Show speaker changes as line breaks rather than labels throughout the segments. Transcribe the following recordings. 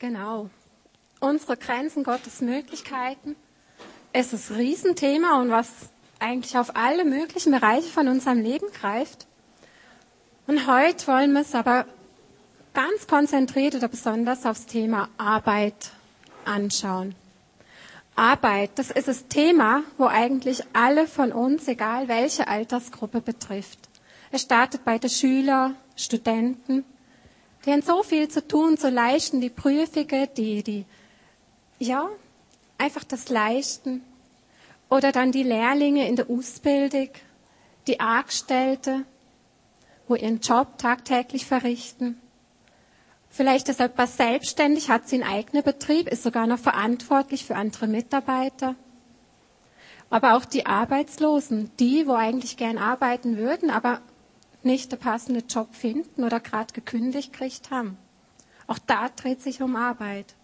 Genau. Unsere Grenzen, Gottes Möglichkeiten. Es ist ein Riesenthema und was eigentlich auf alle möglichen Bereiche von unserem Leben greift. Und heute wollen wir es aber ganz konzentriert oder besonders aufs Thema Arbeit anschauen. Arbeit, das ist das Thema, wo eigentlich alle von uns, egal welche Altersgruppe betrifft. Es startet bei den Schülern, Studenten, die haben so viel zu tun, zu leisten, die Prüfige, die, die, ja, einfach das Leisten. Oder dann die Lehrlinge in der Ausbildung, die Angestellte, wo ihren Job tagtäglich verrichten. Vielleicht ist etwas selbstständig, hat sie einen eigenen Betrieb, ist sogar noch verantwortlich für andere Mitarbeiter. Aber auch die Arbeitslosen, die, wo eigentlich gern arbeiten würden, aber nicht den passenden Job finden oder gerade gekündigt gekriegt haben. Auch da dreht sich um Arbeit.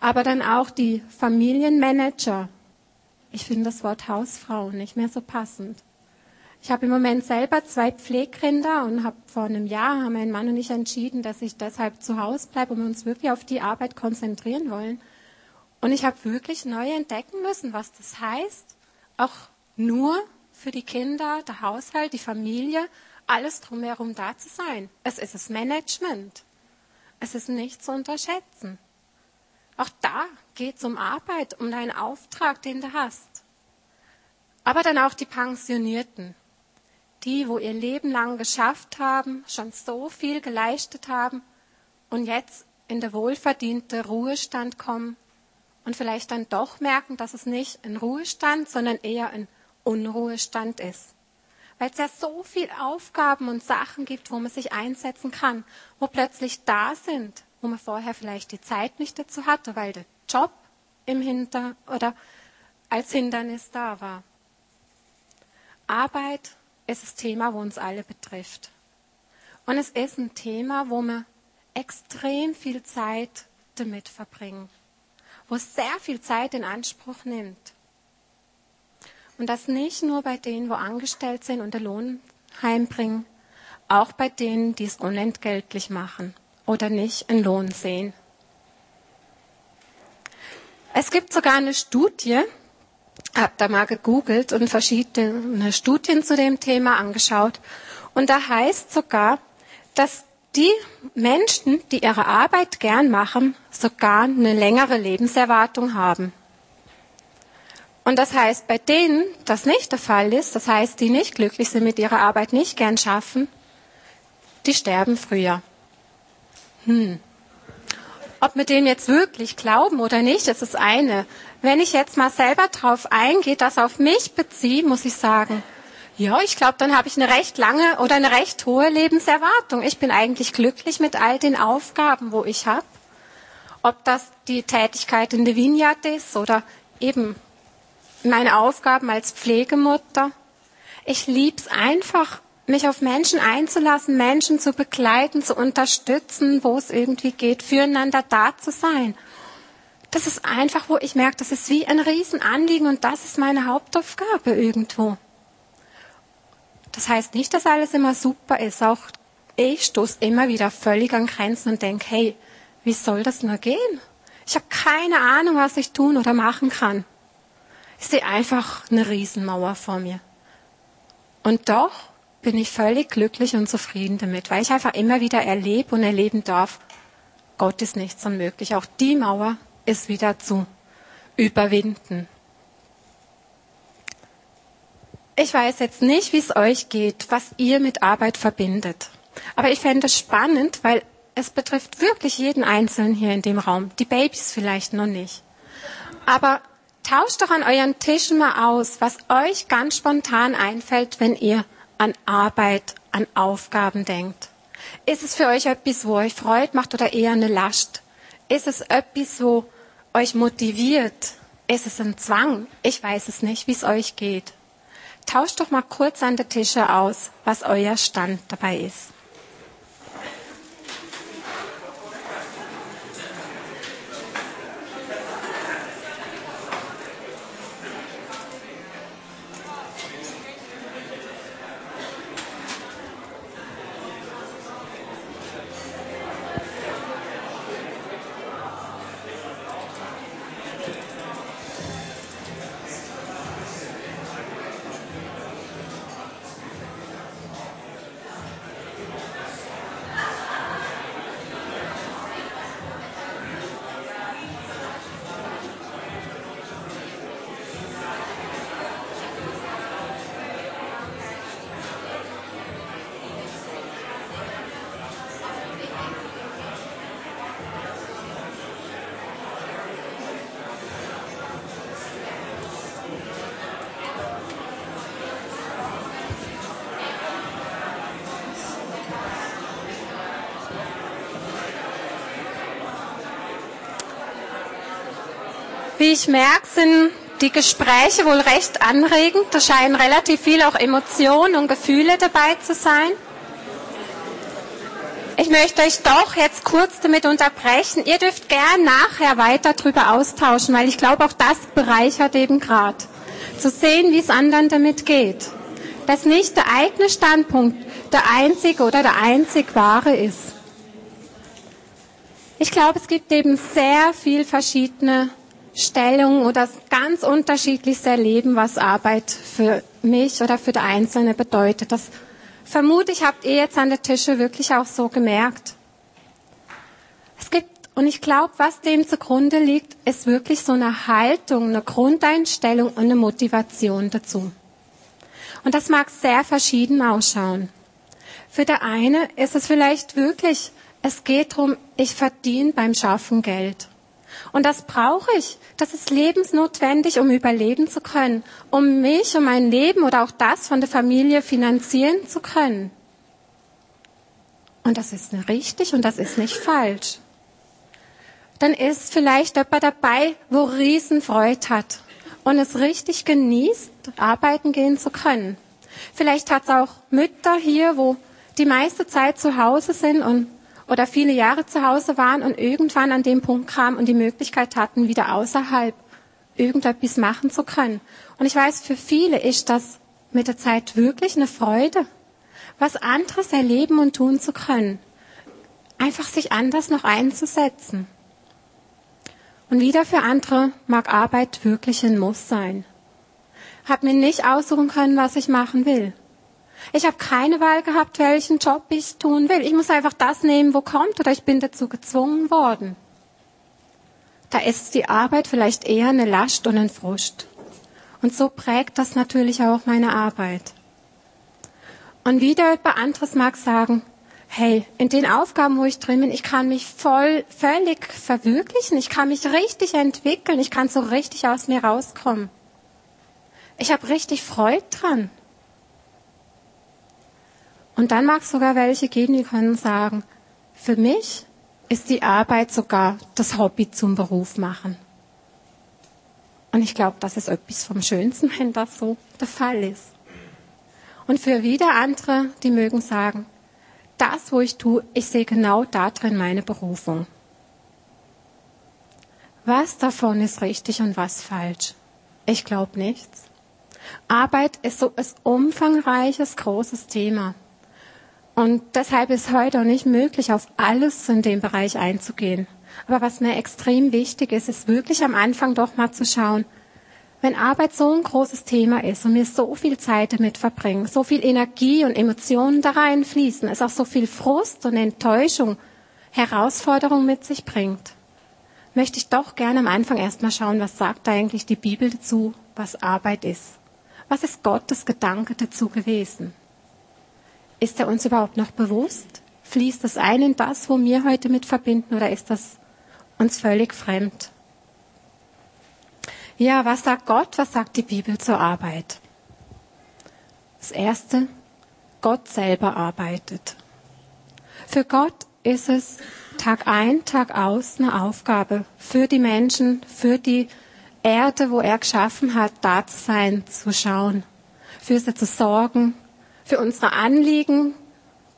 Aber dann auch die Familienmanager. Ich finde das Wort Hausfrau nicht mehr so passend. Ich habe im Moment selber zwei Pflegkinder und habe vor einem Jahr haben mein Mann und ich entschieden, dass ich deshalb zu Hause bleibe und wir uns wirklich auf die Arbeit konzentrieren wollen. Und ich habe wirklich neu entdecken müssen, was das heißt, auch nur für die Kinder, der Haushalt, die Familie, alles drumherum da zu sein. Es ist das Management. Es ist nicht zu unterschätzen. Auch da geht es um Arbeit, um deinen Auftrag, den du hast. Aber dann auch die Pensionierten die, wo ihr Leben lang geschafft haben, schon so viel geleistet haben und jetzt in der wohlverdiente Ruhestand kommen und vielleicht dann doch merken, dass es nicht ein Ruhestand, sondern eher ein Unruhestand ist. Weil es ja so viel Aufgaben und Sachen gibt, wo man sich einsetzen kann, wo plötzlich da sind, wo man vorher vielleicht die Zeit nicht dazu hatte, weil der Job im Hinter oder als Hindernis da war. Arbeit ist das Thema, wo uns alle betrifft. Und es ist ein Thema, wo wir extrem viel Zeit damit verbringen, wo es sehr viel Zeit in Anspruch nimmt. Und das nicht nur bei denen, wo angestellt sind und den Lohn heimbringen, auch bei denen, die es unentgeltlich machen oder nicht einen Lohn sehen. Es gibt sogar eine Studie, habe da mal gegoogelt und verschiedene Studien zu dem Thema angeschaut. Und da heißt sogar, dass die Menschen, die ihre Arbeit gern machen, sogar eine längere Lebenserwartung haben. Und das heißt, bei denen das nicht der Fall ist, das heißt, die nicht glücklich sind mit ihrer Arbeit, nicht gern schaffen, die sterben früher. Hm. Ob wir dem jetzt wirklich glauben oder nicht, das ist eine. Wenn ich jetzt mal selber drauf eingehe, das auf mich beziehe, muss ich sagen, ja, ich glaube, dann habe ich eine recht lange oder eine recht hohe Lebenserwartung. Ich bin eigentlich glücklich mit all den Aufgaben, wo ich habe. Ob das die Tätigkeit in der Vineyard ist oder eben meine Aufgaben als Pflegemutter. Ich lieb's einfach, mich auf Menschen einzulassen, Menschen zu begleiten, zu unterstützen, wo es irgendwie geht, füreinander da zu sein. Das ist einfach, wo ich merke, das ist wie ein Riesenanliegen und das ist meine Hauptaufgabe irgendwo. Das heißt nicht, dass alles immer super ist. Auch ich stoße immer wieder völlig an Grenzen und denke, hey, wie soll das nur gehen? Ich habe keine Ahnung, was ich tun oder machen kann. Ich sehe einfach eine Riesenmauer vor mir. Und doch bin ich völlig glücklich und zufrieden damit, weil ich einfach immer wieder erlebe und erleben darf, Gott ist nichts unmöglich. Auch die Mauer ist wieder zu überwinden. Ich weiß jetzt nicht, wie es euch geht, was ihr mit Arbeit verbindet. Aber ich fände es spannend, weil es betrifft wirklich jeden Einzelnen hier in dem Raum. Die Babys vielleicht noch nicht. Aber tauscht doch an euren Tischen mal aus, was euch ganz spontan einfällt, wenn ihr an Arbeit, an Aufgaben denkt. Ist es für euch etwas, wo euch Freude macht oder eher eine Last? Ist es etwas, wo euch motiviert? Ist es ein Zwang? Ich weiß es nicht, wie es euch geht. Tauscht doch mal kurz an der Tische aus, was euer Stand dabei ist. Wie ich merke, sind die Gespräche wohl recht anregend. Da scheinen relativ viel auch Emotionen und Gefühle dabei zu sein. Ich möchte euch doch jetzt kurz damit unterbrechen. Ihr dürft gern nachher weiter darüber austauschen, weil ich glaube, auch das bereichert eben gerade. Zu sehen, wie es anderen damit geht. Dass nicht der eigene Standpunkt der einzige oder der einzig wahre ist. Ich glaube, es gibt eben sehr viel verschiedene Stellungen oder ganz unterschiedliches Erleben, was Arbeit für mich oder für den Einzelne bedeutet. Das vermute ich, habt ihr jetzt an der Tische wirklich auch so gemerkt. Es gibt, und ich glaube, was dem zugrunde liegt, ist wirklich so eine Haltung, eine Grundeinstellung und eine Motivation dazu. Und das mag sehr verschieden ausschauen. Für der eine ist es vielleicht wirklich, es geht darum, ich verdiene beim Schaffen Geld. Und das brauche ich. Das ist lebensnotwendig, um überleben zu können, um mich, um mein Leben oder auch das von der Familie finanzieren zu können. Und das ist nicht richtig und das ist nicht falsch. Dann ist vielleicht jemand dabei, wo Riesenfreude hat und es richtig genießt, arbeiten gehen zu können. Vielleicht hat es auch Mütter hier, wo die meiste Zeit zu Hause sind und oder viele Jahre zu Hause waren und irgendwann an dem Punkt kamen und die Möglichkeit hatten, wieder außerhalb irgendetwas machen zu können. Und ich weiß, für viele ist das mit der Zeit wirklich eine Freude, was anderes erleben und tun zu können. Einfach sich anders noch einzusetzen. Und wieder für andere mag Arbeit wirklich ein Muss sein. Hab mir nicht aussuchen können, was ich machen will. Ich habe keine Wahl gehabt, welchen Job ich tun will. Ich muss einfach das nehmen, wo kommt, oder ich bin dazu gezwungen worden. Da ist die Arbeit vielleicht eher eine Last und ein Frust. Und so prägt das natürlich auch meine Arbeit. Und wieder jemand anderes mag sagen, hey, in den Aufgaben, wo ich drin bin, ich kann mich voll, völlig verwirklichen, ich kann mich richtig entwickeln, ich kann so richtig aus mir rauskommen. Ich habe richtig Freude dran. Und dann mag es sogar welche geben, die können sagen, für mich ist die Arbeit sogar das Hobby zum Beruf machen. Und ich glaube, das ist etwas vom Schönsten, wenn das so der Fall ist. Und für wieder andere, die mögen sagen, das, wo ich tue, ich sehe genau darin meine Berufung. Was davon ist richtig und was falsch? Ich glaube nichts. Arbeit ist so ein umfangreiches, großes Thema. Und deshalb ist heute auch nicht möglich, auf alles in dem Bereich einzugehen. Aber was mir extrem wichtig ist, ist wirklich am Anfang doch mal zu schauen, wenn Arbeit so ein großes Thema ist und wir so viel Zeit damit verbringen, so viel Energie und Emotionen da reinfließen, es auch so viel Frust und Enttäuschung, Herausforderung mit sich bringt, möchte ich doch gerne am Anfang erstmal schauen, was sagt eigentlich die Bibel dazu, was Arbeit ist. Was ist Gottes Gedanke dazu gewesen? Ist er uns überhaupt noch bewusst? Fließt das ein in das, wo wir heute mit verbinden, oder ist das uns völlig fremd? Ja, was sagt Gott? Was sagt die Bibel zur Arbeit? Das erste, Gott selber arbeitet. Für Gott ist es Tag ein, Tag aus eine Aufgabe für die Menschen, für die Erde, wo er geschaffen hat, da zu sein, zu schauen, für sie zu sorgen, für unsere Anliegen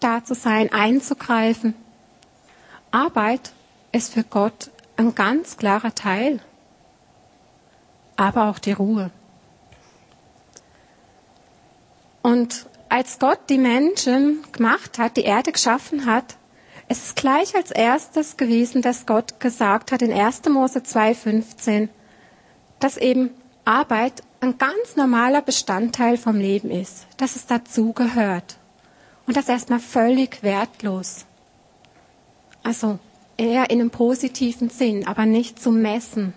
da zu sein, einzugreifen. Arbeit ist für Gott ein ganz klarer Teil, aber auch die Ruhe. Und als Gott die Menschen gemacht hat, die Erde geschaffen hat, ist es gleich als erstes gewesen, dass Gott gesagt hat in 1. Mose 2,15, dass eben Arbeit ein ganz normaler Bestandteil vom Leben ist, dass es dazu gehört und das erstmal völlig wertlos. Also eher in einem positiven Sinn, aber nicht zum Messen.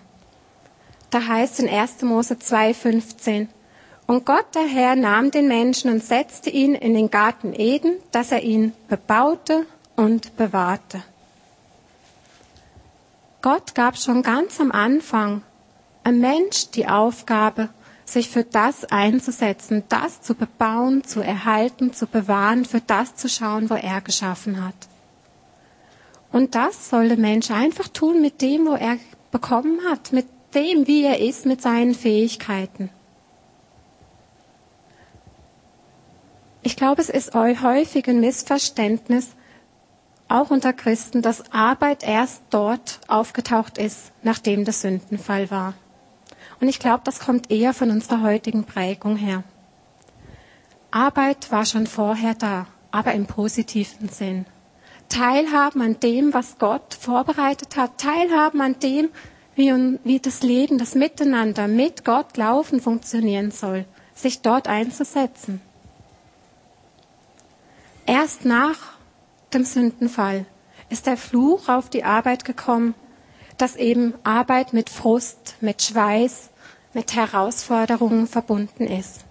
Da heißt in 1. Mose 2,15, und Gott der Herr nahm den Menschen und setzte ihn in den Garten Eden, dass er ihn bebaute und bewahrte. Gott gab schon ganz am Anfang einem Mensch die Aufgabe, sich für das einzusetzen, das zu bebauen, zu erhalten, zu bewahren, für das zu schauen, wo er geschaffen hat. Und das soll der Mensch einfach tun mit dem, wo er bekommen hat, mit dem, wie er ist, mit seinen Fähigkeiten. Ich glaube, es ist häufig ein Missverständnis, auch unter Christen, dass Arbeit erst dort aufgetaucht ist, nachdem der Sündenfall war. Und ich glaube, das kommt eher von unserer heutigen Prägung her. Arbeit war schon vorher da, aber im positiven Sinn. Teilhaben an dem, was Gott vorbereitet hat, teilhaben an dem, wie, wie das Leben, das Miteinander mit Gott laufen funktionieren soll, sich dort einzusetzen. Erst nach dem Sündenfall ist der Fluch auf die Arbeit gekommen, dass eben Arbeit mit Frust, mit Schweiß, mit Herausforderungen verbunden ist.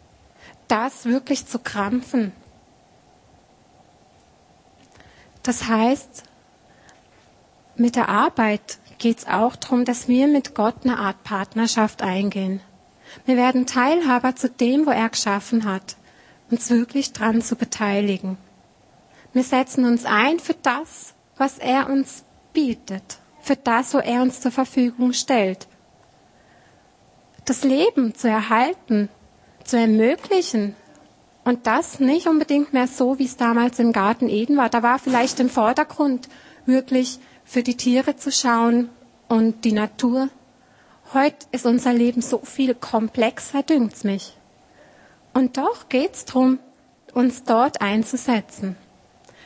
Das wirklich zu krampfen. Das heißt, mit der Arbeit geht es auch darum, dass wir mit Gott eine Art Partnerschaft eingehen. Wir werden Teilhaber zu dem, wo er geschaffen hat, uns wirklich dran zu beteiligen. Wir setzen uns ein für das, was er uns bietet, für das, wo er uns zur Verfügung stellt. Das Leben zu erhalten, zu ermöglichen und das nicht unbedingt mehr so, wie es damals im Garten Eden war. Da war vielleicht im Vordergrund wirklich für die Tiere zu schauen und die Natur. Heute ist unser Leben so viel komplexer, dünkt's mich. Und doch geht's drum, uns dort einzusetzen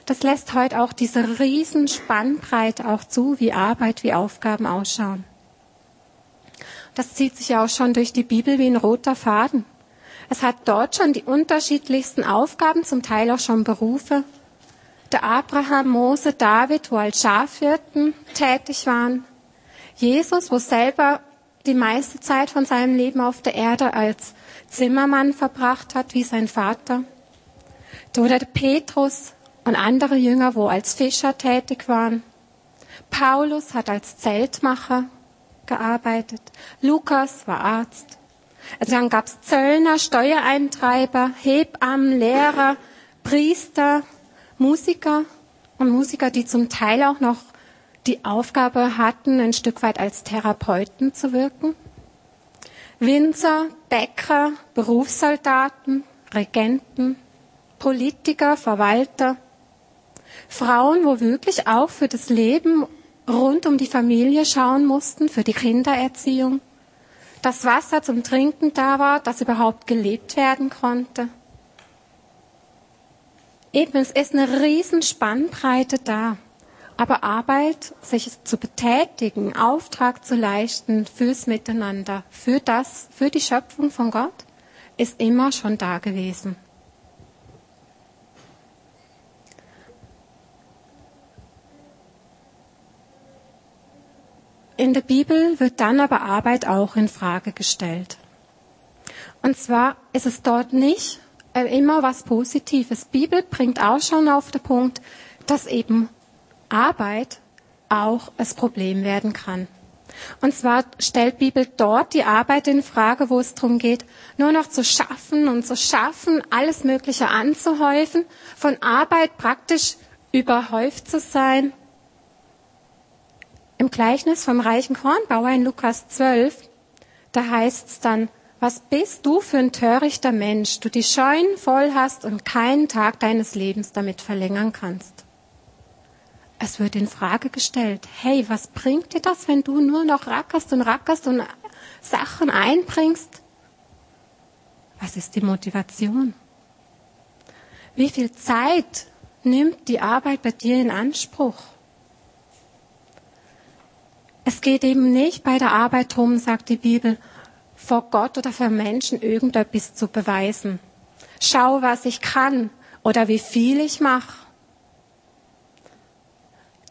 das lässt heute auch diese riesen Spannbreite auch zu, wie Arbeit, wie Aufgaben ausschauen. Das zieht sich ja auch schon durch die Bibel wie ein roter Faden. Es hat dort schon die unterschiedlichsten Aufgaben, zum Teil auch schon Berufe. Der Abraham, Mose, David, wo als Schafhirten tätig waren. Jesus, wo selber die meiste Zeit von seinem Leben auf der Erde als Zimmermann verbracht hat, wie sein Vater. Oder der Petrus, und andere Jünger, wo als Fischer tätig waren. Paulus hat als Zeltmacher gearbeitet. Lukas war Arzt. Also dann gab's Zöllner, Steuereintreiber, Hebammen, Lehrer, Priester, Musiker und Musiker, die zum Teil auch noch die Aufgabe hatten, ein Stück weit als Therapeuten zu wirken. Winzer, Bäcker, Berufssoldaten, Regenten, Politiker, Verwalter, Frauen, wo wirklich auch für das Leben rund um die Familie schauen mussten, für die Kindererziehung, das Wasser zum Trinken da war, dass überhaupt gelebt werden konnte. Eben, es ist eine riesen Spannbreite da. Aber Arbeit, sich zu betätigen, Auftrag zu leisten fürs Miteinander, für das, für die Schöpfung von Gott, ist immer schon da gewesen. In der Bibel wird dann aber Arbeit auch in Frage gestellt. Und zwar ist es dort nicht äh, immer was Positives. Bibel bringt auch schon auf den Punkt, dass eben Arbeit auch das Problem werden kann. Und zwar stellt Bibel dort die Arbeit in Frage, wo es darum geht, nur noch zu schaffen und zu schaffen, alles Mögliche anzuhäufen, von Arbeit praktisch überhäuft zu sein im Gleichnis vom reichen Kornbauer in Lukas 12, da heißt es dann, was bist du für ein törichter Mensch, du die Scheunen voll hast und keinen Tag deines Lebens damit verlängern kannst. Es wird in Frage gestellt, hey, was bringt dir das, wenn du nur noch rackerst und rackerst und Sachen einbringst? Was ist die Motivation? Wie viel Zeit nimmt die Arbeit bei dir in Anspruch? Es geht eben nicht bei der Arbeit darum, sagt die Bibel, vor Gott oder vor Menschen irgendetwas zu beweisen. Schau, was ich kann oder wie viel ich mache.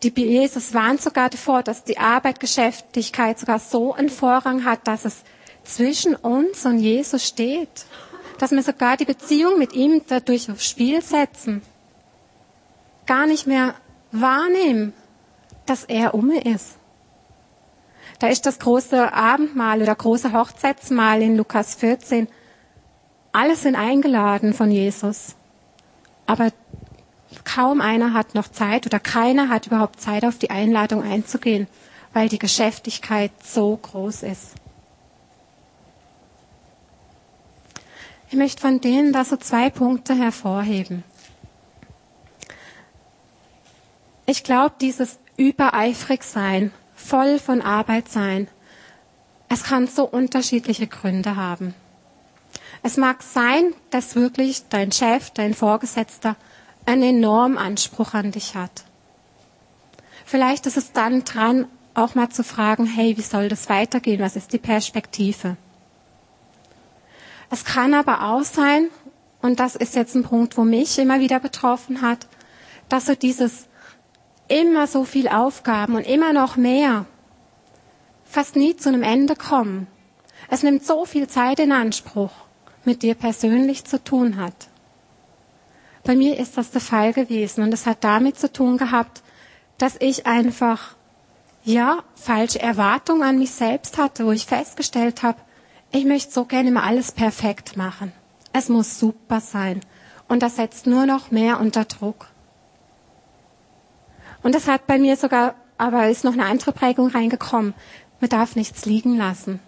Die Jesus warnt sogar davor, dass die Arbeit, Geschäftigkeit sogar so einen Vorrang hat, dass es zwischen uns und Jesus steht. Dass wir sogar die Beziehung mit ihm dadurch aufs Spiel setzen. Gar nicht mehr wahrnehmen, dass er um ist. Da ist das große Abendmahl oder große Hochzeitsmahl in Lukas 14. Alle sind eingeladen von Jesus. Aber kaum einer hat noch Zeit oder keiner hat überhaupt Zeit, auf die Einladung einzugehen, weil die Geschäftigkeit so groß ist. Ich möchte von denen da so zwei Punkte hervorheben. Ich glaube, dieses übereifrig sein voll von Arbeit sein, es kann so unterschiedliche Gründe haben. Es mag sein, dass wirklich dein Chef, dein Vorgesetzter einen enormen Anspruch an dich hat. Vielleicht ist es dann dran, auch mal zu fragen, hey, wie soll das weitergehen? Was ist die Perspektive? Es kann aber auch sein, und das ist jetzt ein Punkt, wo mich immer wieder betroffen hat, dass so dieses immer so viel Aufgaben und immer noch mehr fast nie zu einem Ende kommen. Es nimmt so viel Zeit in Anspruch, mit dir persönlich zu tun hat. Bei mir ist das der Fall gewesen und es hat damit zu tun gehabt, dass ich einfach ja falsche Erwartungen an mich selbst hatte, wo ich festgestellt habe, ich möchte so gerne immer alles perfekt machen. Es muss super sein. Und das setzt nur noch mehr unter Druck. Und das hat bei mir sogar, aber ist noch eine andere Prägung reingekommen. Man darf nichts liegen lassen.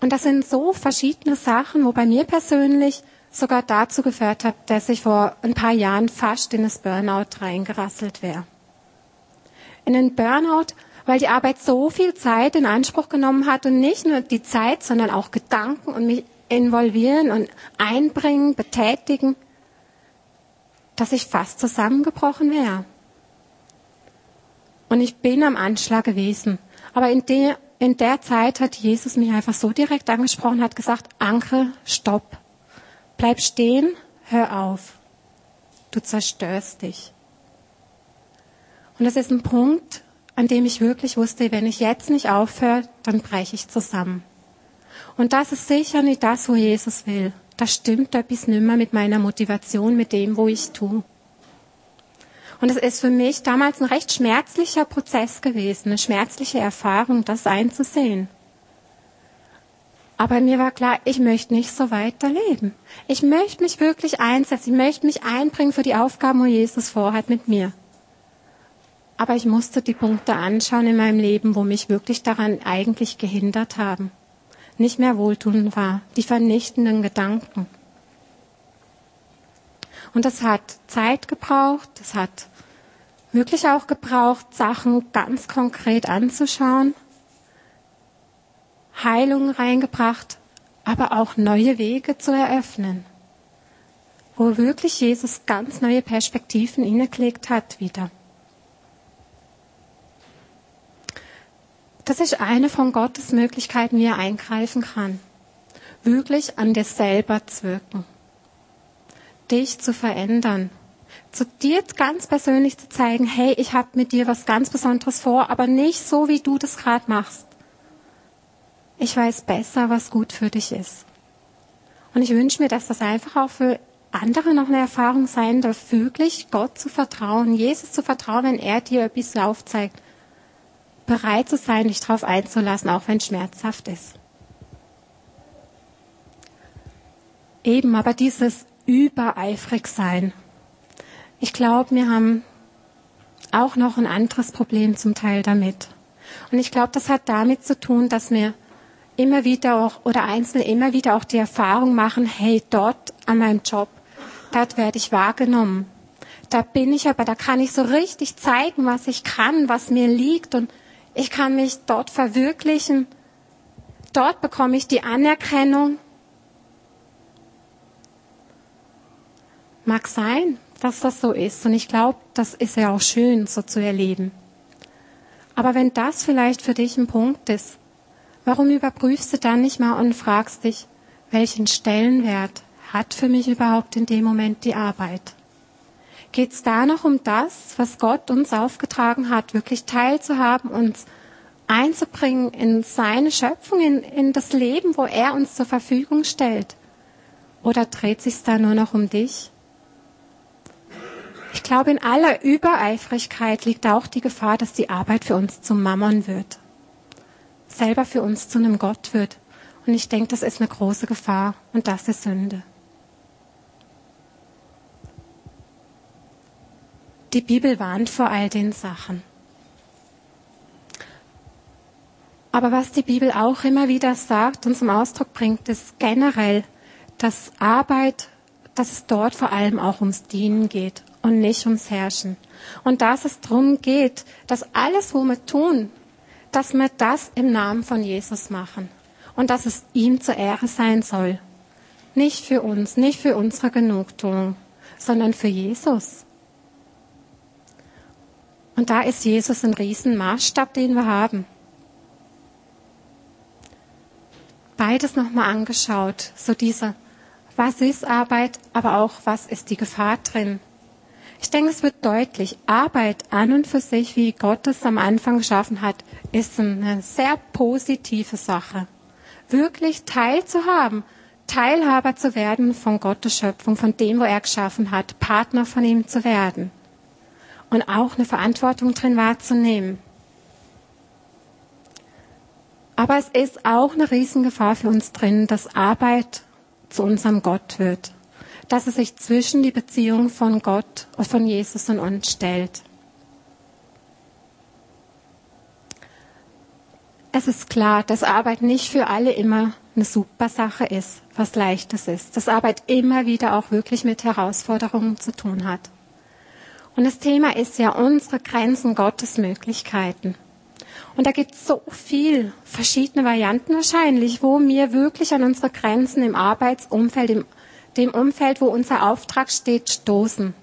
Und das sind so verschiedene Sachen, wo bei mir persönlich sogar dazu geführt hat, dass ich vor ein paar Jahren fast in das Burnout reingerasselt wäre. In den Burnout weil die Arbeit so viel Zeit in Anspruch genommen hat und nicht nur die Zeit, sondern auch Gedanken und mich involvieren und einbringen, betätigen, dass ich fast zusammengebrochen wäre. Und ich bin am Anschlag gewesen. Aber in der, in der Zeit hat Jesus mich einfach so direkt angesprochen, hat gesagt, Anke, stopp. Bleib stehen, hör auf. Du zerstörst dich. Und das ist ein Punkt, an dem ich wirklich wusste, wenn ich jetzt nicht aufhöre, dann breche ich zusammen. Und das ist sicher nicht das, wo Jesus will. Da stimmt etwas nimmer mit meiner Motivation, mit dem, wo ich tue. Und es ist für mich damals ein recht schmerzlicher Prozess gewesen, eine schmerzliche Erfahrung, das einzusehen. Aber mir war klar, ich möchte nicht so weiterleben. Ich möchte mich wirklich einsetzen. Ich möchte mich einbringen für die Aufgaben, wo Jesus vorhat mit mir. Aber ich musste die Punkte anschauen in meinem Leben, wo mich wirklich daran eigentlich gehindert haben. Nicht mehr wohltuend war. Die vernichtenden Gedanken. Und das hat Zeit gebraucht. Das hat wirklich auch gebraucht, Sachen ganz konkret anzuschauen. Heilung reingebracht, aber auch neue Wege zu eröffnen. Wo wirklich Jesus ganz neue Perspektiven innegelegt hat wieder. Das ist eine von Gottes Möglichkeiten, wie er eingreifen kann. Wirklich an dir selber zu wirken. Dich zu verändern. Zu dir ganz persönlich zu zeigen, hey, ich habe mit dir was ganz Besonderes vor, aber nicht so, wie du das gerade machst. Ich weiß besser, was gut für dich ist. Und ich wünsche mir, dass das einfach auch für andere noch eine Erfahrung sein darf, wirklich Gott zu vertrauen, Jesus zu vertrauen, wenn er dir etwas aufzeigt bereit zu sein, dich darauf einzulassen, auch wenn es schmerzhaft ist. Eben, aber dieses übereifrig sein. Ich glaube, wir haben auch noch ein anderes Problem zum Teil damit. Und ich glaube, das hat damit zu tun, dass wir immer wieder auch oder Einzelne immer wieder auch die Erfahrung machen, hey, dort an meinem Job, dort werde ich wahrgenommen. Da bin ich aber, da kann ich so richtig zeigen, was ich kann, was mir liegt und ich kann mich dort verwirklichen. Dort bekomme ich die Anerkennung. Mag sein, dass das so ist. Und ich glaube, das ist ja auch schön, so zu erleben. Aber wenn das vielleicht für dich ein Punkt ist, warum überprüfst du dann nicht mal und fragst dich, welchen Stellenwert hat für mich überhaupt in dem Moment die Arbeit? geht es da noch um das, was Gott uns aufgetragen hat, wirklich teilzuhaben, uns einzubringen in seine Schöpfung, in, in das Leben, wo er uns zur Verfügung stellt? Oder dreht sich da nur noch um dich? Ich glaube, in aller Übereifrigkeit liegt auch die Gefahr, dass die Arbeit für uns zum Mammon wird. Selber für uns zu einem Gott wird. Und ich denke, das ist eine große Gefahr und das ist Sünde. Die Bibel warnt vor all den Sachen. Aber was die Bibel auch immer wieder sagt und zum Ausdruck bringt, ist generell, dass Arbeit, dass es dort vor allem auch ums Dienen geht und nicht ums Herrschen. Und dass es darum geht, dass alles, wo wir tun, dass wir das im Namen von Jesus machen und dass es ihm zur Ehre sein soll. Nicht für uns, nicht für unsere Genugtuung, sondern für Jesus. Und da ist Jesus ein Riesenmaßstab, den wir haben. Beides nochmal angeschaut, so dieser, was ist Arbeit, aber auch, was ist die Gefahr drin. Ich denke, es wird deutlich, Arbeit an und für sich, wie Gott es am Anfang geschaffen hat, ist eine sehr positive Sache. Wirklich teilzuhaben, Teilhaber zu werden von Gottes Schöpfung, von dem, wo er geschaffen hat, Partner von ihm zu werden und auch eine Verantwortung drin wahrzunehmen. Aber es ist auch eine Riesengefahr für uns drin, dass Arbeit zu unserem Gott wird dass es sich zwischen die Beziehung von Gott und von Jesus und uns stellt. Es ist klar, dass Arbeit nicht für alle immer eine super Sache ist, was leichtes ist. Dass Arbeit immer wieder auch wirklich mit Herausforderungen zu tun hat. Und das Thema ist ja unsere Grenzen Gottes Möglichkeiten. Und da gibt es so viel verschiedene Varianten wahrscheinlich, wo wir wirklich an unsere Grenzen im Arbeitsumfeld, im dem Umfeld, wo unser Auftrag steht, stoßen.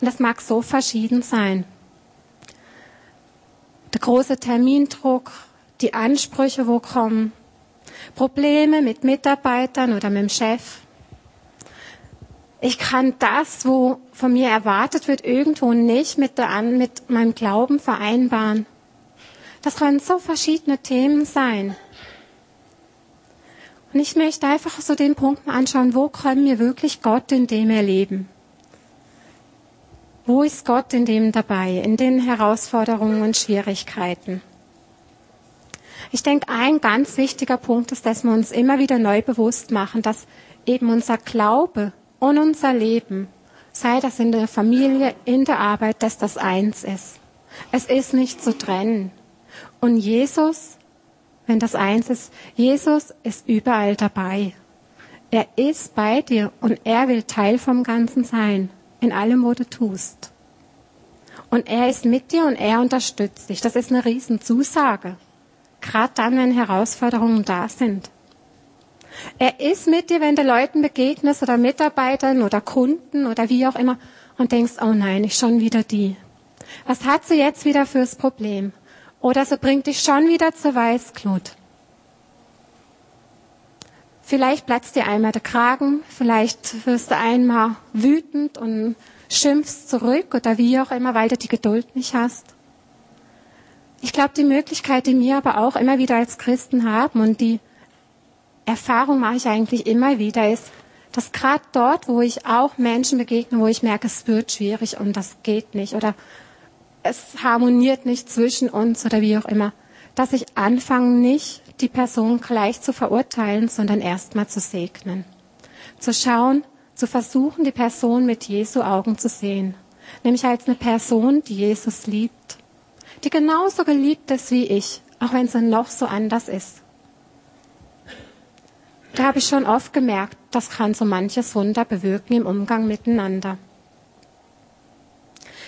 Und das mag so verschieden sein. Der große Termindruck, die Ansprüche, wo kommen, Probleme mit Mitarbeitern oder mit dem Chef. Ich kann das, wo von mir erwartet wird, irgendwo nicht mit, der, mit meinem Glauben vereinbaren. Das können so verschiedene Themen sein. Und ich möchte einfach so den Punkt mal anschauen, wo können wir wirklich Gott in dem erleben? Wo ist Gott in dem dabei, in den Herausforderungen und Schwierigkeiten? Ich denke, ein ganz wichtiger Punkt ist, dass wir uns immer wieder neu bewusst machen, dass eben unser Glaube und unser Leben, sei das in der Familie, in der Arbeit, dass das eins ist. Es ist nicht zu trennen. Und Jesus wenn das eins ist, Jesus ist überall dabei. Er ist bei dir und er will Teil vom Ganzen sein, in allem, wo du tust. Und er ist mit dir und er unterstützt dich. Das ist eine Riesenzusage. Gerade dann, wenn Herausforderungen da sind. Er ist mit dir, wenn du Leuten begegnest oder Mitarbeitern oder Kunden oder wie auch immer und denkst, oh nein, ich schon wieder die. Was hat sie jetzt wieder fürs Problem? Oder sie bringt dich schon wieder zur Weißglut. Vielleicht platzt dir einmal der Kragen, vielleicht wirst du einmal wütend und schimpfst zurück oder wie auch immer, weil du die Geduld nicht hast. Ich glaube, die Möglichkeit, die wir aber auch immer wieder als Christen haben und die Erfahrung mache ich eigentlich immer wieder, ist, dass gerade dort, wo ich auch Menschen begegne, wo ich merke, es wird schwierig und das geht nicht oder es harmoniert nicht zwischen uns oder wie auch immer, dass ich anfange, nicht die Person gleich zu verurteilen, sondern erstmal zu segnen. Zu schauen, zu versuchen, die Person mit Jesu Augen zu sehen. Nämlich als eine Person, die Jesus liebt. Die genauso geliebt ist wie ich, auch wenn sie noch so anders ist. Da habe ich schon oft gemerkt, das kann so manches Wunder bewirken im Umgang miteinander.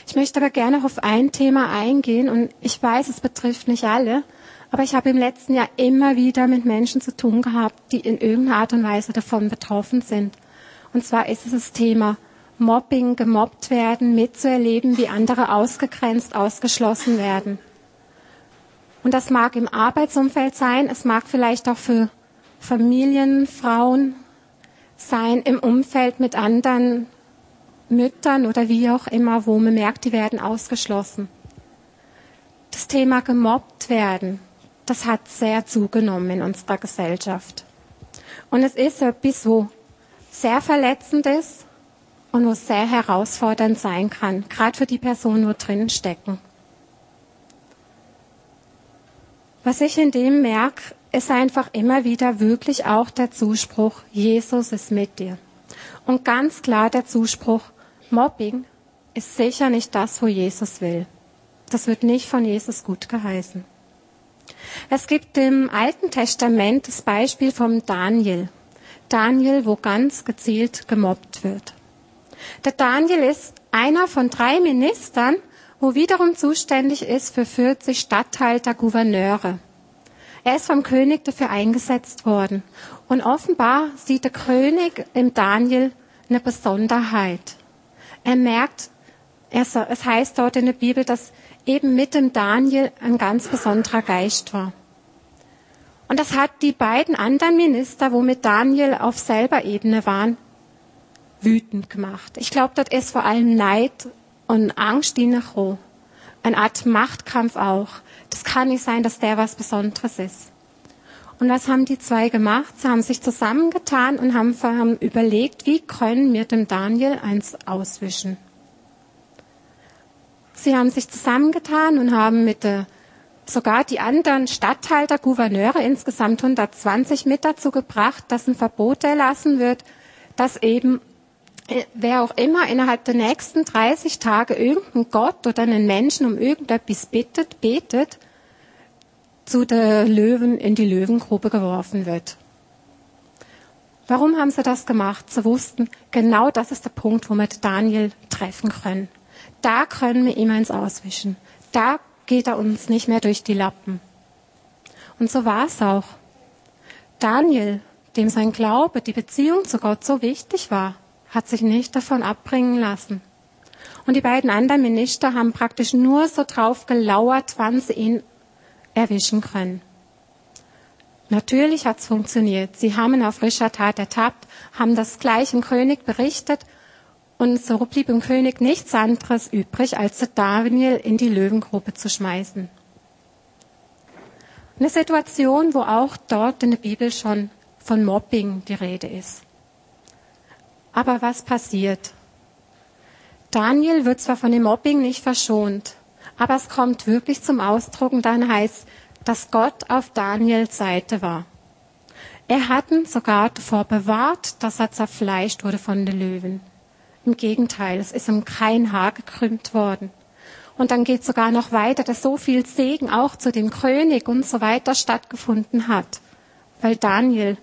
Ich möchte aber gerne auf ein Thema eingehen und ich weiß, es betrifft nicht alle, aber ich habe im letzten Jahr immer wieder mit Menschen zu tun gehabt, die in irgendeiner Art und Weise davon betroffen sind. Und zwar ist es das Thema Mobbing, gemobbt werden, mitzuerleben, wie andere ausgegrenzt, ausgeschlossen werden. Und das mag im Arbeitsumfeld sein, es mag vielleicht auch für Familien, Frauen sein, im Umfeld mit anderen Müttern oder wie auch immer, wo man merkt, die werden ausgeschlossen. Das Thema gemobbt werden, das hat sehr zugenommen in unserer Gesellschaft. Und es ist etwas, wo sehr verletzend ist und wo sehr herausfordernd sein kann, gerade für die Personen, wo drinnen stecken. Was ich in dem merke, ist einfach immer wieder wirklich auch der Zuspruch, Jesus ist mit dir. Und ganz klar der Zuspruch, Mobbing ist sicher nicht das, wo Jesus will. Das wird nicht von Jesus gut geheißen. Es gibt im Alten Testament das Beispiel vom Daniel. Daniel, wo ganz gezielt gemobbt wird. Der Daniel ist einer von drei Ministern, wo wiederum zuständig ist für 40 Statthalter, Gouverneure. Er ist vom König dafür eingesetzt worden. Und offenbar sieht der König im Daniel eine Besonderheit. Er merkt, es heißt dort in der Bibel, dass eben mit dem Daniel ein ganz besonderer Geist war. Und das hat die beiden anderen Minister, wo mit Daniel auf selber Ebene waren, wütend gemacht. Ich glaube, dort ist vor allem Neid und Angst hineingekommen. Eine Art Machtkampf auch. Das kann nicht sein, dass der was Besonderes ist. Und was haben die zwei gemacht? Sie haben sich zusammengetan und haben überlegt, wie können wir dem Daniel eins auswischen. Sie haben sich zusammengetan und haben mit der, sogar die anderen Statthalter, Gouverneure, insgesamt 120 mit dazu gebracht, dass ein Verbot erlassen wird, dass eben äh, wer auch immer innerhalb der nächsten 30 Tage irgendeinen Gott oder einen Menschen um irgendetwas bittet, betet, zu der Löwen in die Löwengrube geworfen wird. Warum haben sie das gemacht? Sie wussten, genau das ist der Punkt, wo wir Daniel treffen können. Da können wir ihm eins auswischen. Da geht er uns nicht mehr durch die Lappen. Und so war es auch. Daniel, dem sein Glaube, die Beziehung zu Gott so wichtig war, hat sich nicht davon abbringen lassen. Und die beiden anderen Minister haben praktisch nur so drauf gelauert, wann sie ihn erwischen können. Natürlich hat's funktioniert. Sie haben ihn auf frischer Tat ertappt, haben das gleich dem König berichtet und so blieb dem König nichts anderes übrig, als Daniel in die Löwengrube zu schmeißen. Eine Situation, wo auch dort in der Bibel schon von Mobbing die Rede ist. Aber was passiert? Daniel wird zwar von dem Mobbing nicht verschont, aber es kommt wirklich zum Ausdruck und dann heißt, dass Gott auf Daniels Seite war. Er hat ihn sogar davor bewahrt, dass er zerfleischt wurde von den Löwen. Im Gegenteil, es ist ihm kein Haar gekrümmt worden. Und dann geht sogar noch weiter, dass so viel Segen auch zu dem König und so weiter stattgefunden hat, weil Daniel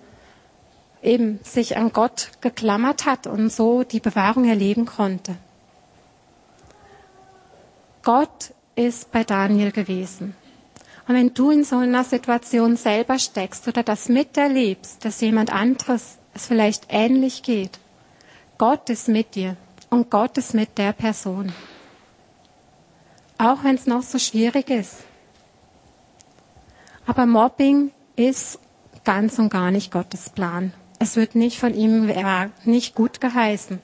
eben sich an Gott geklammert hat und so die Bewahrung erleben konnte. Gott ist bei Daniel gewesen. Und wenn du in so einer Situation selber steckst oder das miterlebst, dass jemand anderes es vielleicht ähnlich geht, Gott ist mit dir und Gott ist mit der Person. Auch wenn es noch so schwierig ist. Aber Mobbing ist ganz und gar nicht Gottes Plan. Es wird nicht von ihm nicht gut geheißen.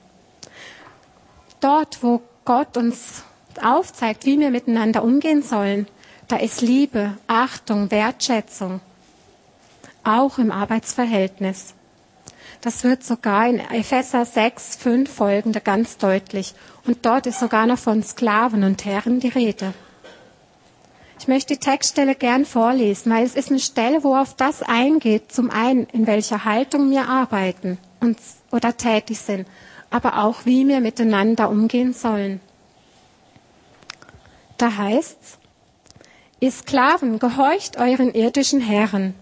Dort, wo Gott uns aufzeigt, wie wir miteinander umgehen sollen, da ist Liebe, Achtung, Wertschätzung. Auch im Arbeitsverhältnis. Das wird sogar in Epheser 6, 5 folgende ganz deutlich. Und dort ist sogar noch von Sklaven und Herren die Rede. Ich möchte die Textstelle gern vorlesen, weil es ist eine Stelle, wo auf das eingeht, zum einen, in welcher Haltung wir arbeiten und, oder tätig sind, aber auch, wie wir miteinander umgehen sollen. Da heißt's, ihr Sklaven, gehorcht euren irdischen Herren,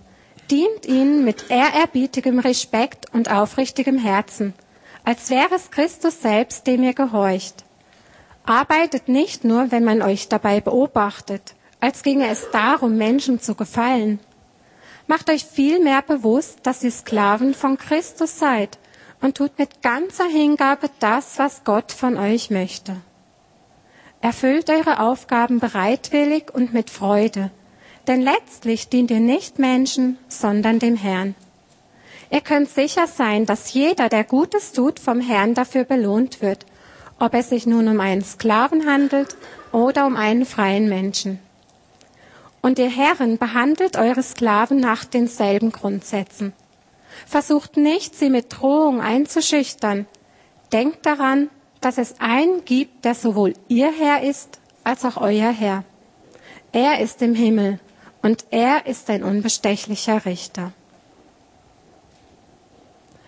dient ihnen mit ehrerbietigem Respekt und aufrichtigem Herzen, als wäre es Christus selbst, dem ihr gehorcht. Arbeitet nicht nur, wenn man euch dabei beobachtet, als ginge es darum, Menschen zu gefallen. Macht euch vielmehr bewusst, dass ihr Sklaven von Christus seid und tut mit ganzer Hingabe das, was Gott von euch möchte. Erfüllt eure Aufgaben bereitwillig und mit Freude, denn letztlich dient ihr nicht Menschen, sondern dem Herrn. Ihr könnt sicher sein, dass jeder, der Gutes tut, vom Herrn dafür belohnt wird, ob es sich nun um einen Sklaven handelt oder um einen freien Menschen. Und ihr Herren behandelt eure Sklaven nach denselben Grundsätzen. Versucht nicht, sie mit Drohung einzuschüchtern. Denkt daran, dass es einen gibt, der sowohl ihr Herr ist als auch euer Herr. Er ist im Himmel und er ist ein unbestechlicher Richter.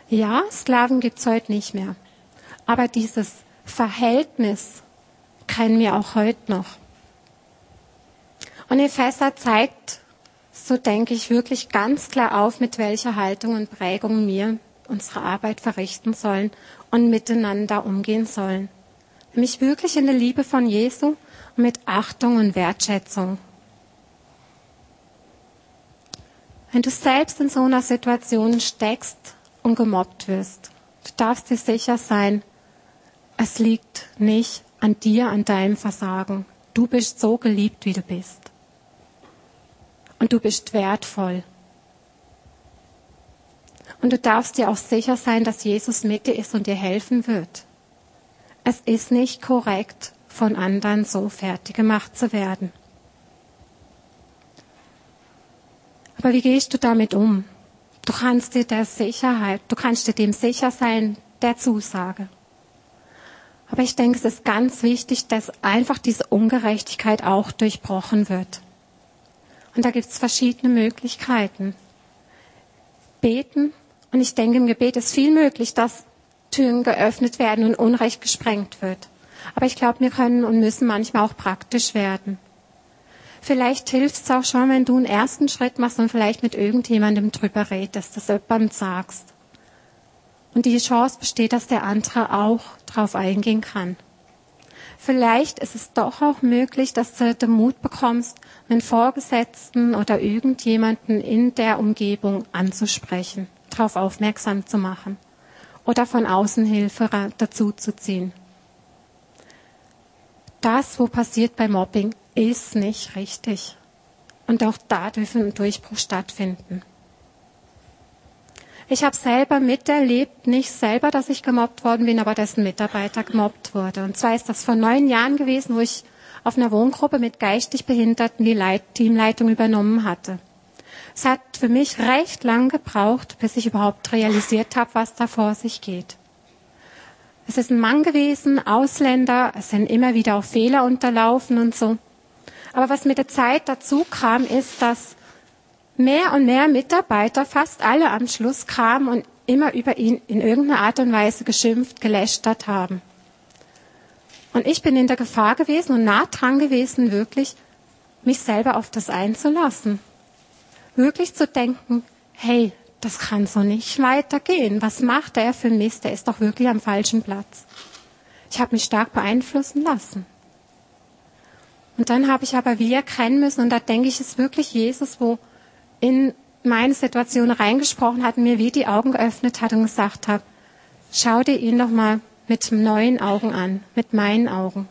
Ja, Sklaven gibt's heute nicht mehr. Aber dieses Verhältnis kennen wir auch heute noch. Und Epheser zeigt, so denke ich, wirklich ganz klar auf, mit welcher Haltung und Prägung wir unsere Arbeit verrichten sollen und miteinander umgehen sollen. Nämlich wirklich in der Liebe von Jesu und mit Achtung und Wertschätzung. Wenn du selbst in so einer Situation steckst und gemobbt wirst, du darfst dir sicher sein, es liegt nicht an dir, an deinem Versagen. Du bist so geliebt, wie du bist. Und du bist wertvoll. Und du darfst dir auch sicher sein, dass Jesus mit dir ist und dir helfen wird. Es ist nicht korrekt, von anderen so fertig gemacht zu werden. Aber wie gehst du damit um? Du kannst dir der Sicherheit, du kannst dir dem sicher sein, der Zusage. Aber ich denke, es ist ganz wichtig, dass einfach diese Ungerechtigkeit auch durchbrochen wird. Und da gibt es verschiedene Möglichkeiten. Beten. Und ich denke, im Gebet ist viel möglich, dass Türen geöffnet werden und Unrecht gesprengt wird. Aber ich glaube, wir können und müssen manchmal auch praktisch werden. Vielleicht hilft es auch schon, wenn du einen ersten Schritt machst und vielleicht mit irgendjemandem drüber redest, das jemandem sagst. Und die Chance besteht, dass der andere auch drauf eingehen kann. Vielleicht ist es doch auch möglich, dass du den Mut bekommst, einen Vorgesetzten oder irgendjemanden in der Umgebung anzusprechen, darauf aufmerksam zu machen oder von außen Hilfe dazu zu ziehen. Das, wo passiert bei Mobbing, ist nicht richtig. Und auch da dürfen Durchbruch stattfinden. Ich habe selber miterlebt, nicht selber, dass ich gemobbt worden bin, aber dass ein Mitarbeiter gemobbt wurde. Und zwar ist das vor neun Jahren gewesen, wo ich auf einer Wohngruppe mit geistig Behinderten die Leit Teamleitung übernommen hatte. Es hat für mich recht lang gebraucht, bis ich überhaupt realisiert habe, was da vor sich geht. Es ist ein Mann gewesen, Ausländer, es sind immer wieder auch Fehler unterlaufen und so. Aber was mit der Zeit dazu kam, ist, dass mehr und mehr Mitarbeiter, fast alle am Schluss kamen und immer über ihn in irgendeiner Art und Weise geschimpft, gelästert haben. Und ich bin in der Gefahr gewesen und nah dran gewesen, wirklich mich selber auf das einzulassen. Wirklich zu denken, hey, das kann so nicht weitergehen. Was macht er für Mist? Der ist doch wirklich am falschen Platz. Ich habe mich stark beeinflussen lassen. Und dann habe ich aber wie erkennen müssen, und da denke ich, ist wirklich Jesus, wo in meine Situation reingesprochen hat, mir wie die Augen geöffnet hat und gesagt hat, schau dir ihn doch mal mit neuen Augen an, mit meinen Augen.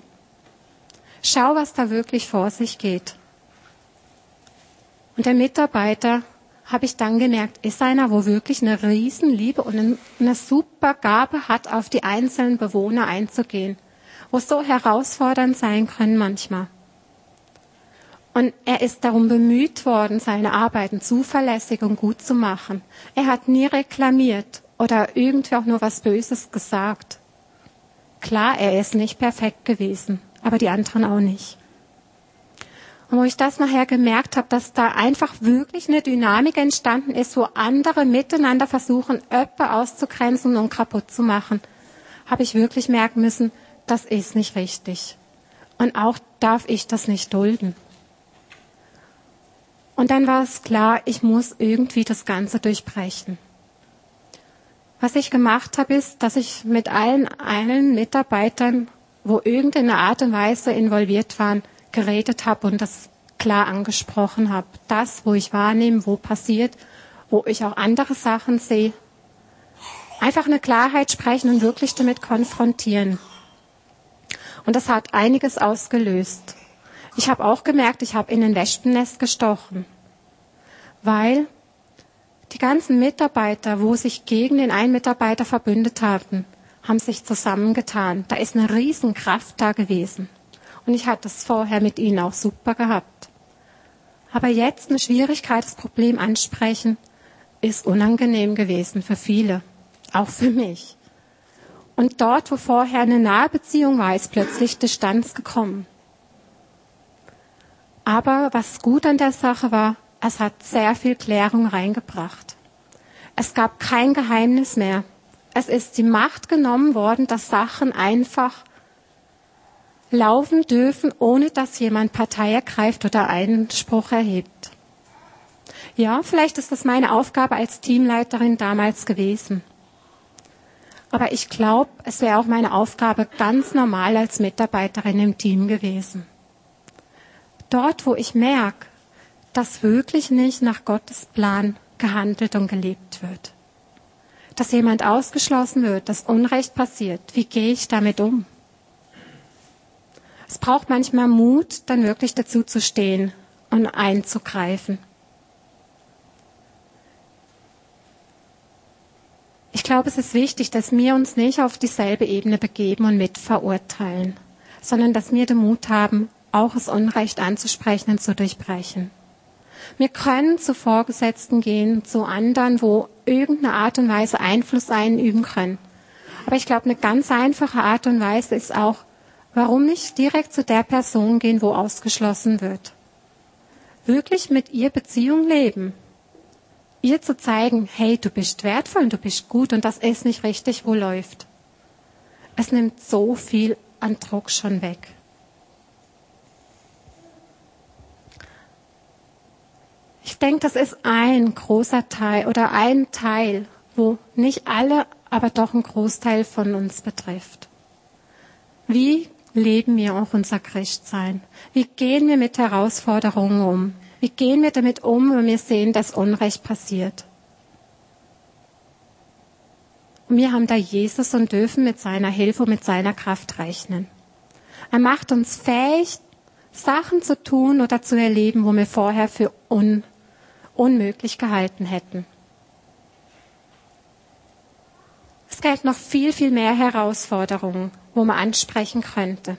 Schau, was da wirklich vor sich geht. Und der Mitarbeiter, habe ich dann gemerkt, ist einer, wo wirklich eine Riesenliebe und eine super Gabe hat, auf die einzelnen Bewohner einzugehen, wo so herausfordernd sein können manchmal. Und er ist darum bemüht worden, seine Arbeiten zuverlässig und gut zu machen. Er hat nie reklamiert oder irgendwie auch nur was Böses gesagt. Klar, er ist nicht perfekt gewesen, aber die anderen auch nicht. Und wo ich das nachher gemerkt habe, dass da einfach wirklich eine Dynamik entstanden ist, wo andere miteinander versuchen, Öppe auszugrenzen und kaputt zu machen, habe ich wirklich merken müssen, das ist nicht richtig. Und auch darf ich das nicht dulden. Und dann war es klar, ich muss irgendwie das Ganze durchbrechen. Was ich gemacht habe, ist, dass ich mit allen, allen Mitarbeitern, wo irgendeine Art und Weise involviert waren, geredet habe und das klar angesprochen habe. Das, wo ich wahrnehme, wo passiert, wo ich auch andere Sachen sehe. Einfach eine Klarheit sprechen und wirklich damit konfrontieren. Und das hat einiges ausgelöst. Ich habe auch gemerkt, ich habe in ein Wespennest gestochen, weil die ganzen Mitarbeiter, wo sich gegen den einen Mitarbeiter verbündet hatten, haben sich zusammengetan. Da ist eine Riesenkraft da gewesen. Und ich hatte es vorher mit ihnen auch super gehabt. Aber jetzt eine Schwierigkeit, das Problem ansprechen, ist unangenehm gewesen für viele, auch für mich. Und dort, wo vorher eine nahe Beziehung war, ist plötzlich Distanz gekommen. Aber was gut an der Sache war, es hat sehr viel Klärung reingebracht. Es gab kein Geheimnis mehr. Es ist die Macht genommen worden, dass Sachen einfach laufen dürfen, ohne dass jemand Partei ergreift oder Einspruch erhebt. Ja, vielleicht ist das meine Aufgabe als Teamleiterin damals gewesen. Aber ich glaube, es wäre auch meine Aufgabe ganz normal als Mitarbeiterin im Team gewesen. Dort, wo ich merke, dass wirklich nicht nach Gottes Plan gehandelt und gelebt wird. Dass jemand ausgeschlossen wird, dass Unrecht passiert. Wie gehe ich damit um? Es braucht manchmal Mut, dann wirklich dazu zu stehen und einzugreifen. Ich glaube, es ist wichtig, dass wir uns nicht auf dieselbe Ebene begeben und mitverurteilen, sondern dass wir den Mut haben, auch das Unrecht anzusprechen und zu durchbrechen. Wir können zu Vorgesetzten gehen, zu anderen, wo irgendeine Art und Weise Einfluss einüben können. Aber ich glaube, eine ganz einfache Art und Weise ist auch, warum nicht direkt zu der Person gehen, wo ausgeschlossen wird. Wirklich mit ihr Beziehung leben. Ihr zu zeigen, hey, du bist wertvoll und du bist gut und das ist nicht richtig, wo läuft. Es nimmt so viel an Druck schon weg. Ich denke, das ist ein großer Teil oder ein Teil, wo nicht alle, aber doch ein Großteil von uns betrifft. Wie leben wir auch unser Christsein? Wie gehen wir mit Herausforderungen um? Wie gehen wir damit um, wenn wir sehen, dass Unrecht passiert? Und wir haben da Jesus und dürfen mit seiner Hilfe und mit seiner Kraft rechnen. Er macht uns fähig, Sachen zu tun oder zu erleben, wo wir vorher für un unmöglich gehalten hätten. Es gibt noch viel, viel mehr Herausforderungen, wo man ansprechen könnte.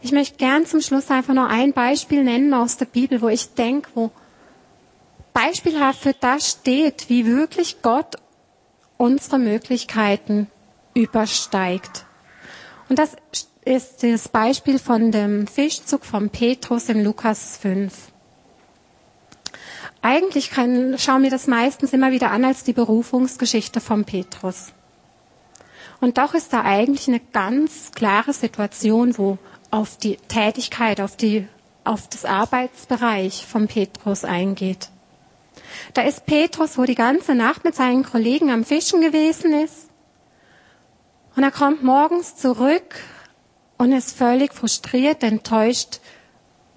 Ich möchte gern zum Schluss einfach noch ein Beispiel nennen aus der Bibel, wo ich denke, wo beispielhaft für das steht, wie wirklich Gott unsere Möglichkeiten übersteigt. Und das ist das Beispiel von dem Fischzug von Petrus im Lukas 5. Eigentlich kann, schauen wir das meistens immer wieder an als die Berufungsgeschichte von Petrus. Und doch ist da eigentlich eine ganz klare Situation, wo auf die Tätigkeit, auf die, auf das Arbeitsbereich von Petrus eingeht. Da ist Petrus, wo die ganze Nacht mit seinen Kollegen am Fischen gewesen ist. Und er kommt morgens zurück und ist völlig frustriert, enttäuscht,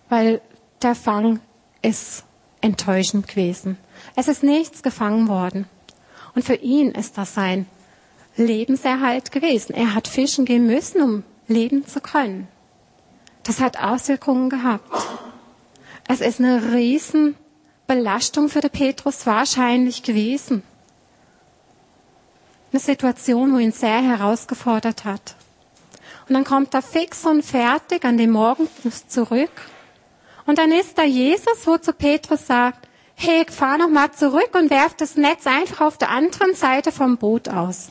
weil der Fang ist enttäuschend gewesen. Es ist nichts gefangen worden. Und für ihn ist das sein Lebenserhalt gewesen. Er hat fischen gehen müssen, um leben zu können. Das hat Auswirkungen gehabt. Es ist eine Riesenbelastung für den Petrus wahrscheinlich gewesen. Eine Situation, wo ihn sehr herausgefordert hat. Und dann kommt er fix und fertig an dem Morgen zurück und dann ist da Jesus, wo zu Petrus sagt, hey, fahr noch mal zurück und werf das Netz einfach auf der anderen Seite vom Boot aus.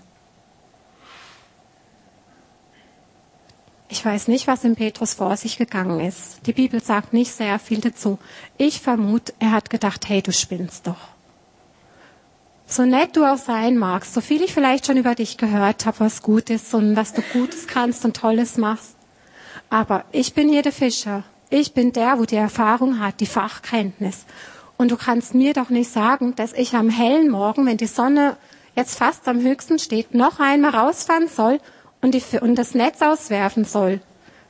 Ich weiß nicht, was in Petrus vor sich gegangen ist. Die Bibel sagt nicht sehr viel dazu. Ich vermute, er hat gedacht, hey, du spinnst doch. So nett du auch sein magst, so viel ich vielleicht schon über dich gehört habe, was gut ist und was du Gutes kannst und Tolles machst. Aber ich bin hier der Fischer ich bin der, wo die Erfahrung hat, die Fachkenntnis. Und du kannst mir doch nicht sagen, dass ich am hellen Morgen, wenn die Sonne jetzt fast am höchsten steht, noch einmal rausfahren soll und, die, und das Netz auswerfen soll.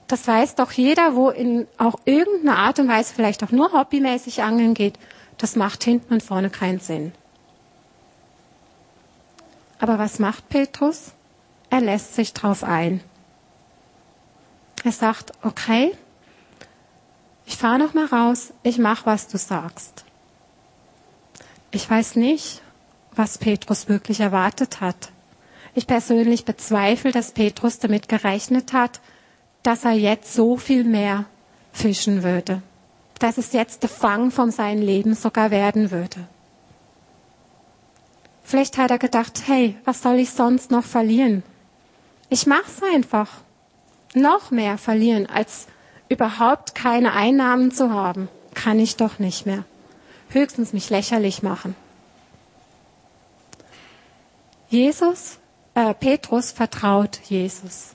Das weiß doch jeder, wo in auch irgendeiner Art und Weise vielleicht auch nur hobbymäßig angeln geht. Das macht hinten und vorne keinen Sinn. Aber was macht Petrus? Er lässt sich drauf ein. Er sagt, okay, ich fahre noch mal raus, ich mach, was du sagst. Ich weiß nicht, was Petrus wirklich erwartet hat. Ich persönlich bezweifle, dass Petrus damit gerechnet hat, dass er jetzt so viel mehr fischen würde. Dass es jetzt der Fang von seinem Leben sogar werden würde. Vielleicht hat er gedacht, hey, was soll ich sonst noch verlieren? Ich mach's einfach. Noch mehr verlieren, als überhaupt keine Einnahmen zu haben, kann ich doch nicht mehr. Höchstens mich lächerlich machen. Jesus, äh, Petrus vertraut Jesus.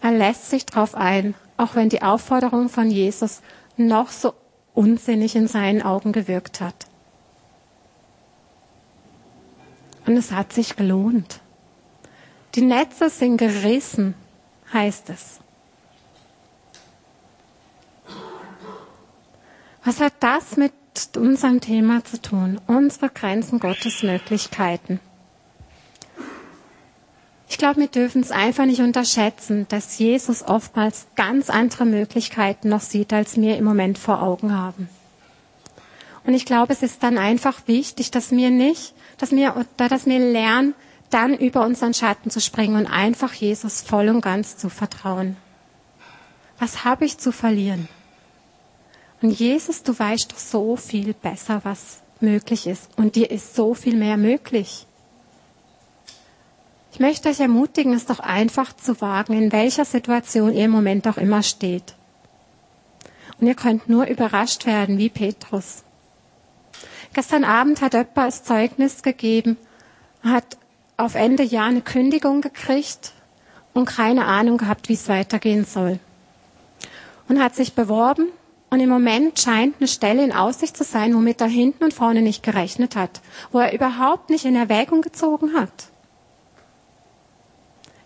Er lässt sich darauf ein, auch wenn die Aufforderung von Jesus noch so unsinnig in seinen Augen gewirkt hat. Und es hat sich gelohnt. Die Netze sind gerissen, heißt es. Was hat das mit unserem Thema zu tun? Unsere Grenzen Gottes Möglichkeiten. Ich glaube, wir dürfen es einfach nicht unterschätzen, dass Jesus oftmals ganz andere Möglichkeiten noch sieht, als wir im Moment vor Augen haben. Und ich glaube, es ist dann einfach wichtig, dass wir nicht, dass wir, oder dass wir lernen, dann über unseren Schatten zu springen und einfach Jesus voll und ganz zu vertrauen. Was habe ich zu verlieren? Und Jesus, du weißt doch so viel besser, was möglich ist. Und dir ist so viel mehr möglich. Ich möchte euch ermutigen, es doch einfach zu wagen, in welcher Situation ihr im Moment auch immer steht. Und ihr könnt nur überrascht werden, wie Petrus. Gestern Abend hat jemand das Zeugnis gegeben, hat auf Ende Jahr eine Kündigung gekriegt und keine Ahnung gehabt, wie es weitergehen soll. Und hat sich beworben und im Moment scheint eine Stelle in Aussicht zu sein, womit er hinten und vorne nicht gerechnet hat, wo er überhaupt nicht in Erwägung gezogen hat.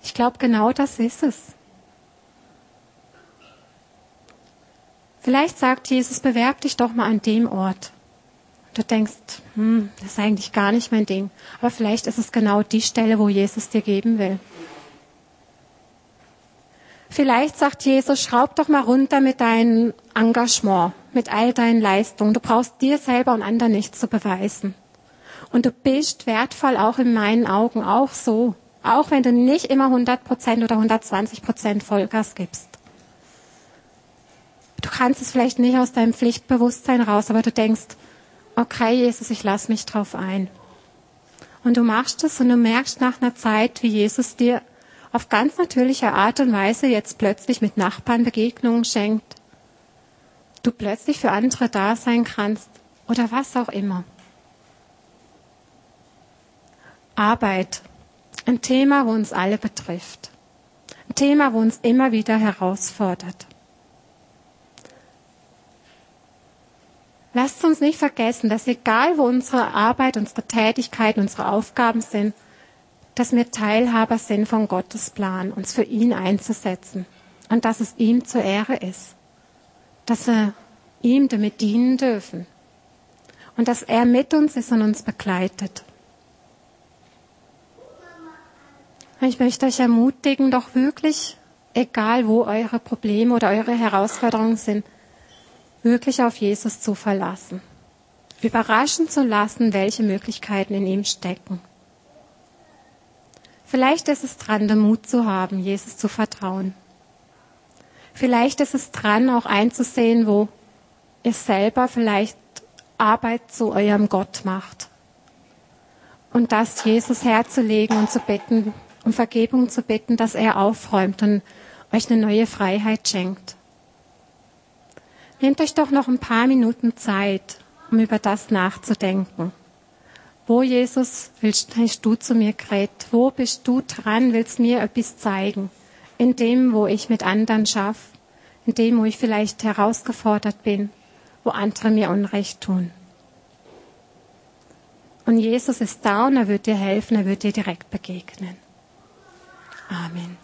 Ich glaube, genau das ist es. Vielleicht sagt Jesus, bewerb dich doch mal an dem Ort. Du denkst, hm, das ist eigentlich gar nicht mein Ding. Aber vielleicht ist es genau die Stelle, wo Jesus dir geben will. Vielleicht sagt Jesus, schraub doch mal runter mit deinem Engagement, mit all deinen Leistungen. Du brauchst dir selber und anderen nichts zu beweisen. Und du bist wertvoll auch in meinen Augen auch so. Auch wenn du nicht immer 100% oder 120% Vollgas gibst. Du kannst es vielleicht nicht aus deinem Pflichtbewusstsein raus, aber du denkst, okay, Jesus, ich lass mich drauf ein. Und du machst es und du merkst nach einer Zeit, wie Jesus dir auf ganz natürliche Art und Weise jetzt plötzlich mit Nachbarn Begegnungen schenkt. Du plötzlich für andere da sein kannst oder was auch immer. Arbeit. Ein Thema, wo uns alle betrifft. Ein Thema, wo uns immer wieder herausfordert. Lasst uns nicht vergessen, dass egal wo unsere Arbeit, unsere Tätigkeiten, unsere Aufgaben sind, dass wir Teilhaber sind von Gottes Plan, uns für ihn einzusetzen und dass es ihm zur Ehre ist, dass wir ihm damit dienen dürfen und dass er mit uns ist und uns begleitet. Ich möchte euch ermutigen, doch wirklich, egal wo eure Probleme oder eure Herausforderungen sind, wirklich auf Jesus zu verlassen. Überraschen zu lassen, welche Möglichkeiten in ihm stecken. Vielleicht ist es dran, den Mut zu haben, Jesus zu vertrauen. Vielleicht ist es dran, auch einzusehen, wo ihr selber vielleicht Arbeit zu eurem Gott macht. Und das Jesus herzulegen und zu bitten, um Vergebung zu bitten, dass er aufräumt und euch eine neue Freiheit schenkt. Nehmt euch doch noch ein paar Minuten Zeit, um über das nachzudenken. Wo, Jesus, willst, du zu mir geredet? Wo bist du dran, willst mir etwas zeigen? In dem, wo ich mit anderen schaff, in dem, wo ich vielleicht herausgefordert bin, wo andere mir Unrecht tun. Und Jesus ist da und er wird dir helfen, er wird dir direkt begegnen. Amen.